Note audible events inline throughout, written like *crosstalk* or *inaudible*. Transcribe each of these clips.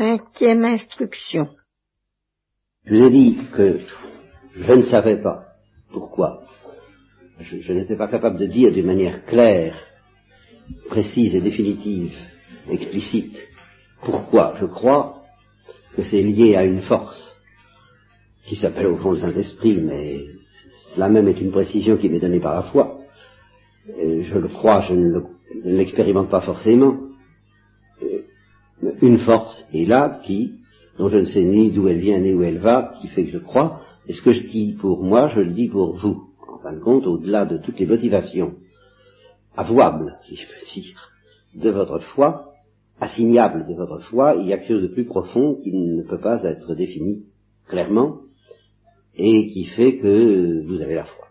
Cinquième instruction. Je vous ai dit que je ne savais pas pourquoi. Je, n'étais pas capable de dire d'une manière claire, précise et définitive, explicite, pourquoi je crois que c'est lié à une force qui s'appelle au fond le Saint-Esprit, mais cela même est une précision qui m'est donnée par la foi. je le crois, je ne l'expérimente pas forcément. Une force est là qui, dont je ne sais ni d'où elle vient ni où elle va, qui fait que je crois. Et ce que je dis pour moi, je le dis pour vous. En fin de compte, au-delà de toutes les motivations avouables, si je peux dire, de votre foi, assignables de votre foi, il y a quelque chose de plus profond qui ne peut pas être défini clairement, et qui fait que vous avez la foi.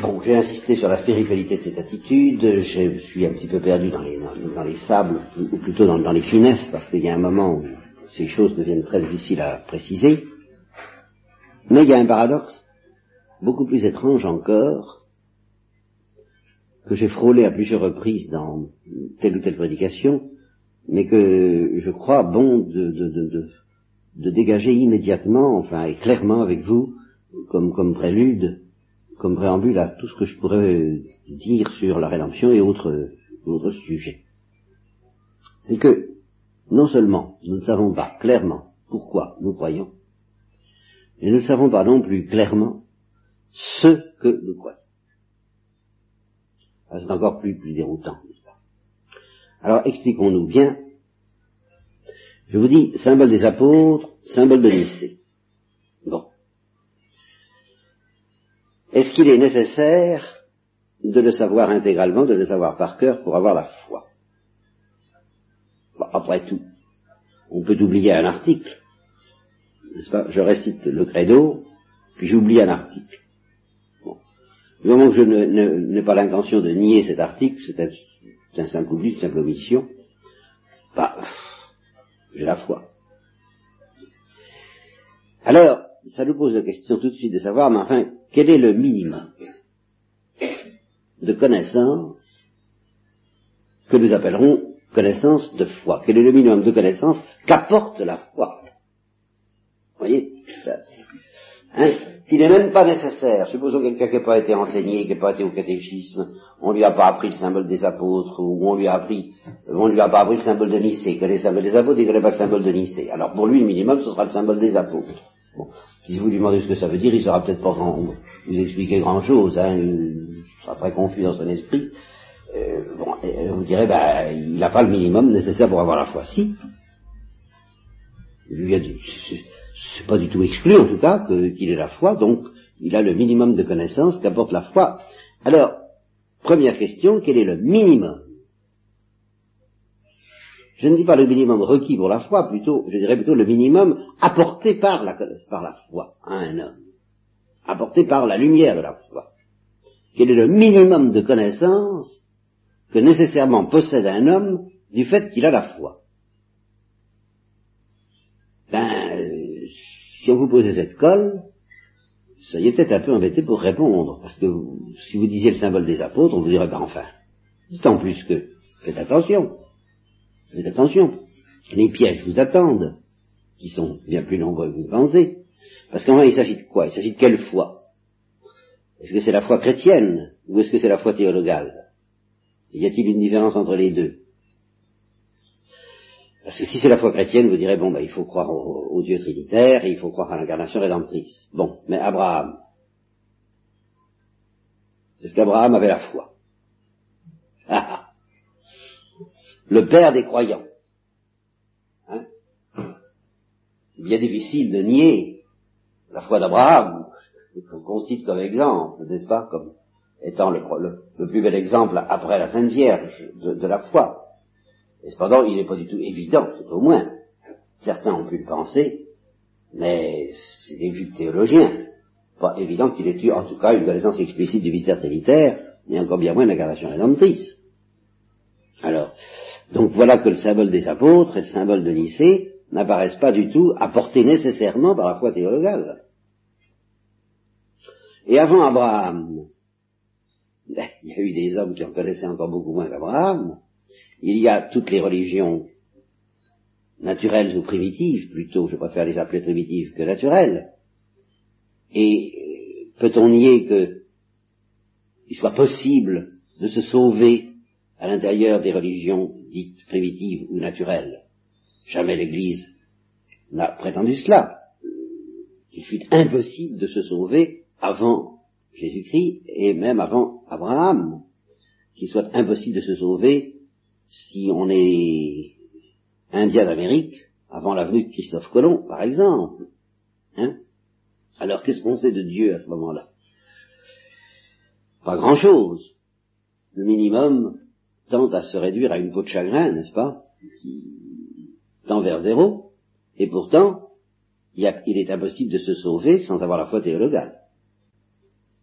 Bon, j'ai insisté sur la spiritualité de cette attitude, je suis un petit peu perdu dans les, dans, les sables, ou plutôt dans, les finesses, parce qu'il y a un moment où ces choses deviennent très difficiles à préciser. Mais il y a un paradoxe, beaucoup plus étrange encore, que j'ai frôlé à plusieurs reprises dans telle ou telle prédication, mais que je crois bon de, de dégager immédiatement, enfin et clairement avec vous, comme, comme prélude, comme préambule à tout ce que je pourrais dire sur la rédemption et autres, autres sujets. C'est que, non seulement nous ne savons pas clairement pourquoi nous croyons, mais nous ne savons pas non plus clairement ce que nous croyons. Ah, c'est encore plus, plus déroutant, Alors expliquons-nous bien je vous dis, symbole des apôtres, symbole de Nicée. Est-ce qu'il est nécessaire de le savoir intégralement, de le savoir par cœur pour avoir la foi? Après tout, on peut oublier un article, n'est-ce pas? Je récite le credo, puis j'oublie un article. Bon. Du moment que je n'ai pas l'intention de nier cet article, c'est un simple oubli, une simple omission, bah, j'ai la foi. Alors, ça nous pose la question tout de suite de savoir, mais enfin, quel est le minimum de connaissance que nous appellerons connaissance de foi? Quel est le minimum de connaissance qu'apporte la foi? Vous voyez? Hein? S'il n'est même pas nécessaire, supposons quelqu'un qui n'a pas été enseigné, qui n'a pas été au catéchisme, on lui a pas appris le symbole des apôtres, ou on lui a appris, on lui a pas appris le symbole de Nicée, que le symbole des apôtres, il ne connaît pas le symbole de Nicée. Alors pour lui, le minimum, ce sera le symbole des apôtres. Bon. Si vous lui demandez ce que ça veut dire, il sera peut-être pas vous expliquer grand chose, hein, il sera très confus dans son esprit. Euh, bon, vous direz, ben, il n'a pas le minimum nécessaire pour avoir la foi. Si. C'est pas du tout exclu, en tout cas, qu'il ait la foi, donc il a le minimum de connaissances qu'apporte la foi. Alors, première question, quel est le minimum Je ne dis pas le minimum requis pour la foi, plutôt, je dirais plutôt le minimum apporté par la, par la foi à un homme, apporté par la lumière de la foi. Quel est le minimum de connaissances que nécessairement possède un homme du fait qu'il a la foi? Si on vous posait cette colle, vous seriez peut-être un peu embêté pour répondre, parce que si vous disiez le symbole des apôtres, on vous dirait, ben enfin, en plus que, faites attention, faites attention, les pièges vous attendent, qui sont bien plus nombreux que vous pensez, parce qu'en il s'agit de quoi? Il s'agit de quelle foi? Est-ce que c'est la foi chrétienne, ou est-ce que c'est la foi théologale? Y a-t-il une différence entre les deux? Parce que si c'est la foi chrétienne, vous direz, bon, ben, il faut croire au, Dieu trinitaire, et il faut croire à l'incarnation rédemptrice. Bon, mais Abraham, c'est ce qu'Abraham avait la foi? Ah, ah. Le père des croyants. Hein? C'est bien difficile de nier la foi d'Abraham, qu'on cite comme exemple, n'est-ce pas, comme étant le, plus bel exemple après la Sainte Vierge de la foi. Et cependant, il n'est pas du tout évident, tout au moins. Certains ont pu le penser, mais c'est des vues théologiens. Pas évident qu'il ait eu, en tout cas, une connaissance explicite du mystère trinitaire, mais encore bien moins l'incarnation rédemptrice. Donc voilà que le symbole des apôtres et le symbole de Nicée n'apparaissent pas du tout apportés nécessairement par la foi théologale. Et avant Abraham, ben, il y a eu des hommes qui en connaissaient encore beaucoup moins qu'Abraham, il y a toutes les religions naturelles ou primitives, plutôt, je préfère les appeler primitives que naturelles. Et euh, peut-on nier qu'il soit possible de se sauver à l'intérieur des religions dites primitives ou naturelles Jamais l'Église n'a prétendu cela. Il fut impossible de se sauver avant Jésus-Christ et même avant Abraham. Qu'il soit impossible de se sauver si on est Indien d'Amérique avant la venue de Christophe Colomb, par exemple. Hein Alors qu'est-ce qu'on sait de Dieu à ce moment-là? Pas grand-chose. Le minimum tend à se réduire à une peau de chagrin, n'est-ce pas tend vers zéro. Et pourtant, il, est impossible de se sauver sans avoir la foi théologale.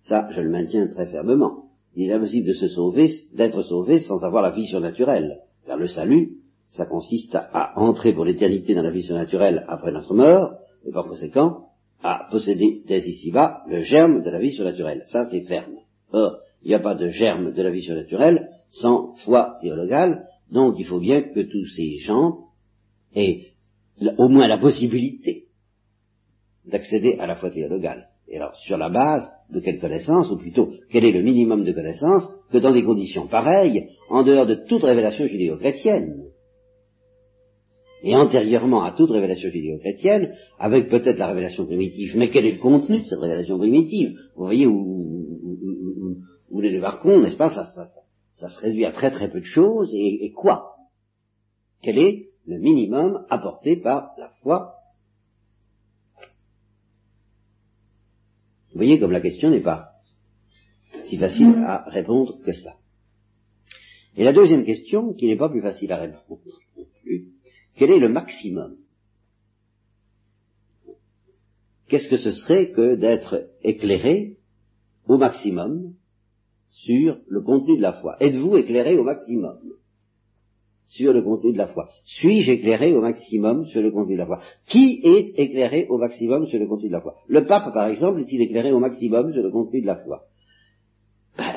Ça, je le maintiens très fermement. Il est impossible de se sauver, d'être sauvé sans avoir la vie surnaturelle. Car le salut, ça consiste à, entrer pour l'éternité dans la vie surnaturelle après notre mort, et par conséquent, à posséder dès ici-bas le germe de la vie surnaturelle. Ça, c'est ferme. Or, il n'y a pas de germe de la vie surnaturelle sans foi théologale, donc il faut bien que tous ces gens aient au moins la possibilité d'accéder à la foi théologale. Et alors, sur la base de quelle connaissance, ou plutôt, quel est le minimum de connaissance, que dans des conditions pareilles, en dehors de toute révélation judéo-chrétienne, et antérieurement à toute révélation judéo-chrétienne, avec peut-être la révélation primitive, mais quel est le contenu de cette révélation primitive? Vous voyez où, où, les débarquons, n'est-ce pas? Ça, ça, ça, se réduit à très très peu de choses, et, et quoi? Quel est le minimum apporté par la foi? Vous voyez comme la question n'est pas si facile à répondre que ça. Et la deuxième question, qui n'est pas plus facile à répondre non plus, quel est le maximum? Qu'est-ce que ce serait que d'être éclairé au maximum sur le contenu de la foi. Êtes-vous éclairé au maximum sur le contenu de la foi? Suis-je éclairé au maximum sur le contenu de la foi? Qui est éclairé au maximum sur le contenu de la foi? Le pape, par exemple, est-il éclairé au maximum sur le contenu de la foi? Ben.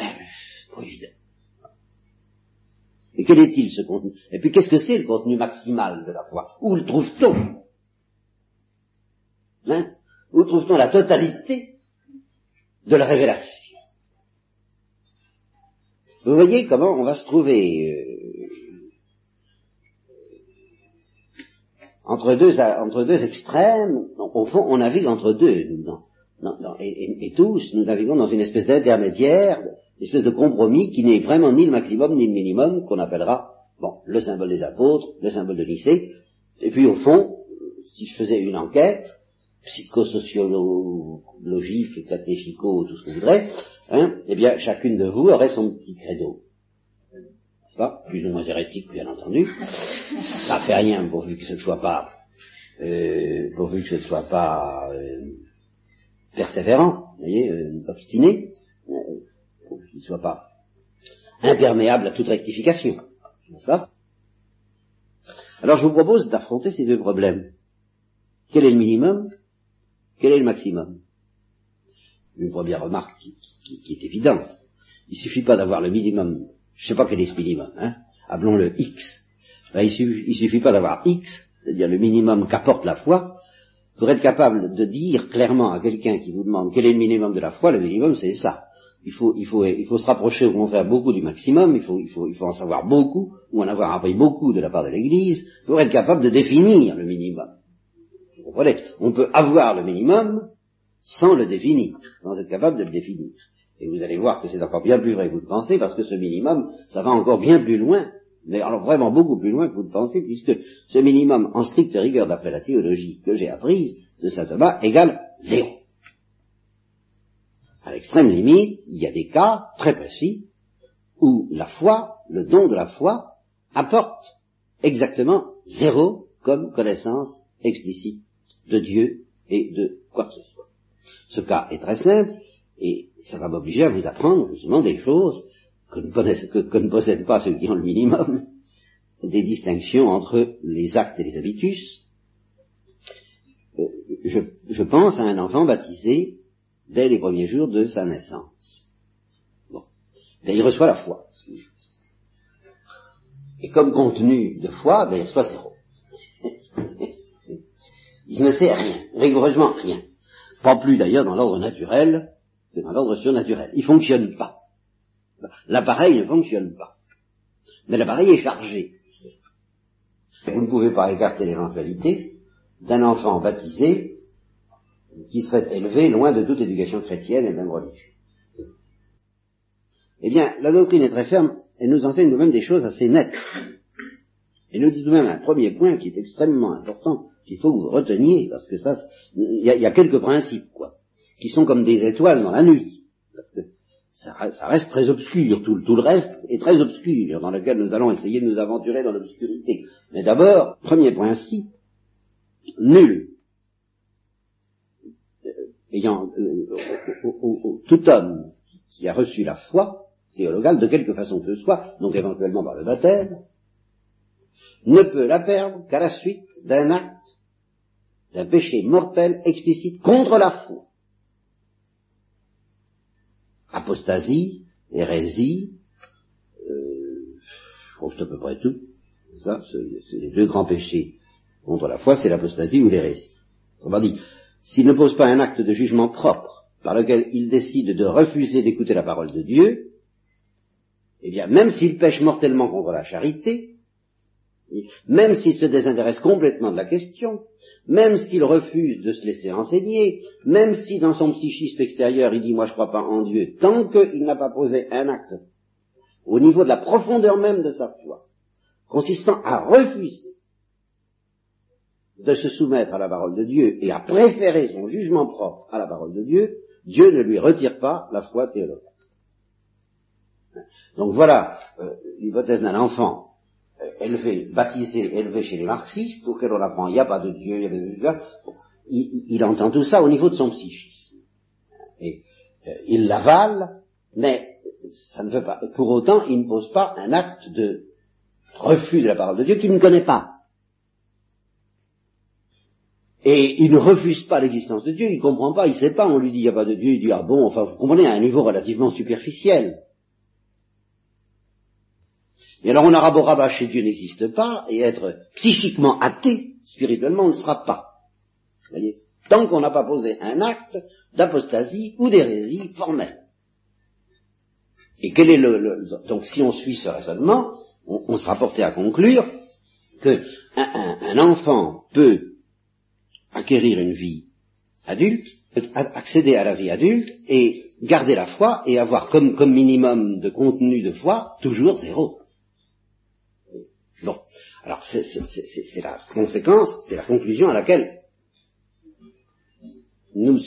Et quel est-il ce contenu? Et puis qu'est-ce que c'est le contenu maximal de la foi? Où le trouve-t-on? Hein? Où trouve-t-on la totalité de la révélation? Vous voyez comment on va se trouver euh, entre, deux, entre deux extrêmes. Au fond, on navigue entre deux. et, tous, nous naviguons dans une espèce d'intermédiaire une espèce de compromis qui n'est vraiment ni le maximum ni le minimum, qu'on appellera, bon, le symbole des apôtres, le symbole de lycée, et puis au fond, si je faisais une enquête, psychosociologique, catéchico, tout ce que vous voudrez, hein, eh bien, chacune de vous aurait son petit credo. Pas? Plus ou moins hérétique, bien entendu. Ça fait rien pourvu que ce ne soit pas, euh, pourvu euh, persévérant, vous voyez, euh, obstiné qu'il ne soit pas imperméable à toute rectification. Alors je vous propose d'affronter ces deux problèmes. Quel est le minimum? Quel est le maximum? Une première remarque qui, est évidente. Il suffit pas d'avoir le minimum, je sais pas quel est ce minimum, hein, appelons-le X. Ben, il, suffit, suffit pas d'avoir X, c'est-à-dire le minimum qu'apporte la foi, pour être capable de dire clairement à quelqu'un qui vous demande quel est le minimum de la foi, le minimum c'est ça il faut, il faut, il faut se rapprocher au contraire beaucoup du maximum, il faut, il faut, il faut en savoir beaucoup, ou en avoir appris beaucoup de la part de l'Église, pour être capable de définir le minimum. Vous comprenez? On peut avoir le minimum sans le définir, sans être capable de le définir. Et vous allez voir que c'est encore bien plus vrai que vous le pensez, parce que ce minimum, ça va encore bien plus loin, mais alors vraiment beaucoup plus loin que vous le pensez, puisque ce minimum, en stricte rigueur d'après la théologie que j'ai apprise de saint Thomas, égale zéro. À l'extrême limite, il y a des cas très précis où la foi, le don de la foi, apporte exactement zéro comme connaissance explicite de Dieu et de quoi que ce soit. Ce cas est très simple et ça va m'obliger à vous apprendre justement des choses que ne, possèdent pas ceux qui ont le minimum, des distinctions entre les actes et les habitus. Euh, je pense à un enfant baptisé dès les premiers jours de sa naissance. Bon. Ben, il reçoit la foi. Et comme contenu de foi, ben, il reçoit zéro. *laughs* Il ne sait rien, rigoureusement rien. Pas plus d'ailleurs dans l'ordre naturel que dans l'ordre surnaturel. Il ne fonctionne pas. L'appareil ne fonctionne pas. Mais l'appareil est chargé. Vous ne pouvez pas écarter l'éventualité d'un enfant baptisé qui serait élevé loin de toute éducation chrétienne et même religieuse. Eh bien, la doctrine est très ferme et nous enseigne nous-mêmes des choses assez nettes. Et nous dit tout de même un premier point qui est extrêmement important, qu'il faut que vous reteniez, parce que ça, il y, a quelques principes, quoi, qui sont comme des étoiles dans la nuit. Parce que ça, reste très obscur, tout, tout, le reste est très obscur, dans lequel nous allons essayer de nous aventurer dans l'obscurité. Mais d'abord, premier principe, nul, euh, ayant, euh, tout homme qui a reçu la foi, théologale, de quelque façon que ce soit, donc éventuellement par le baptême, ne peut la perdre qu'à la suite d'un acte, d'un péché mortel explicite contre la foi. Apostasie, hérésie, euh, je c'est à peu près tout. Ça, c'est les deux grands péchés contre la foi, c'est l'apostasie ou l'hérésie. va dit, s'il ne pose pas un acte de jugement propre, par lequel il décide de refuser d'écouter la parole de Dieu, eh bien, même s'il pêche mortellement contre la charité, même s'il se désintéresse complètement de la question, même s'il refuse de se laisser enseigner, même si dans son psychisme extérieur il dit moi je crois pas en Dieu, tant qu'il n'a pas posé un acte au niveau de la profondeur même de sa foi, consistant à refuser de se soumettre à la parole de Dieu et à préférer son jugement propre à la parole de Dieu, Dieu ne lui retire pas la foi théologique. Donc voilà euh, l'hypothèse d'un enfant élevé, baptisé, élevé chez les marxistes, auquel on apprend il n'y a pas de Dieu, il y a de Dieu, il, il, entend tout ça au niveau de son psychisme. Et euh, il l'avale, mais ça ne veut pas. Pour autant, il ne pose pas un acte de refus de la parole de Dieu qu'il ne connaît pas. Et il ne refuse pas l'existence de Dieu, il ne comprend pas, il ne sait pas, on lui dit il n'y a pas de Dieu, il dit ah bon, enfin vous comprenez, à un niveau relativement superficiel. Et alors on a bah, chez Dieu n'existe pas, et être psychiquement athée, spirituellement, on ne sera pas. Vous voyez? Tant qu'on n'a pas posé un acte d'apostasie ou d'hérésie formelle. Et quel est le, donc si on suit ce raisonnement, on, sera porté à conclure que un, enfant peut acquérir une vie adulte, accéder à la vie adulte et garder la foi et avoir comme minimum de contenu de foi toujours zéro. Alors, c'est la conséquence, c'est la conclusion à laquelle nous,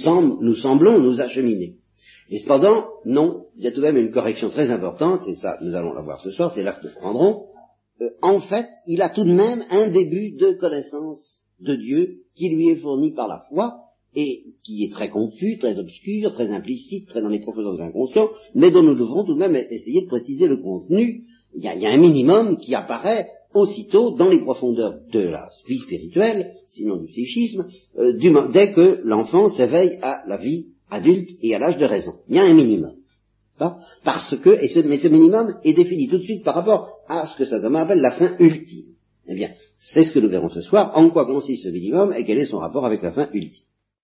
nous semblons nous acheminer. Et cependant, non, il y a tout de même une correction très importante, et ça, nous allons la voir ce soir, c'est là que nous prendrons. Euh, en fait, il a tout de même un début de connaissance de Dieu qui lui est fourni par la foi, et qui est très confus, très obscur, très implicite, très dans les profondeurs de l'inconscient, mais dont nous devrons tout de même essayer de préciser le contenu. Il y il y a un minimum qui apparaît aussitôt dans les profondeurs de la vie spirituelle, sinon du psychisme, euh, dès que l'enfant s'éveille à la vie adulte et à l'âge de raison. Il y a un minimum. Parce que, ce, mais ce minimum est défini tout de suite par rapport à ce que ça appelle la fin ultime. Eh bien, c'est ce que nous verrons ce soir, en quoi consiste ce minimum et quel est son rapport avec la fin ultime.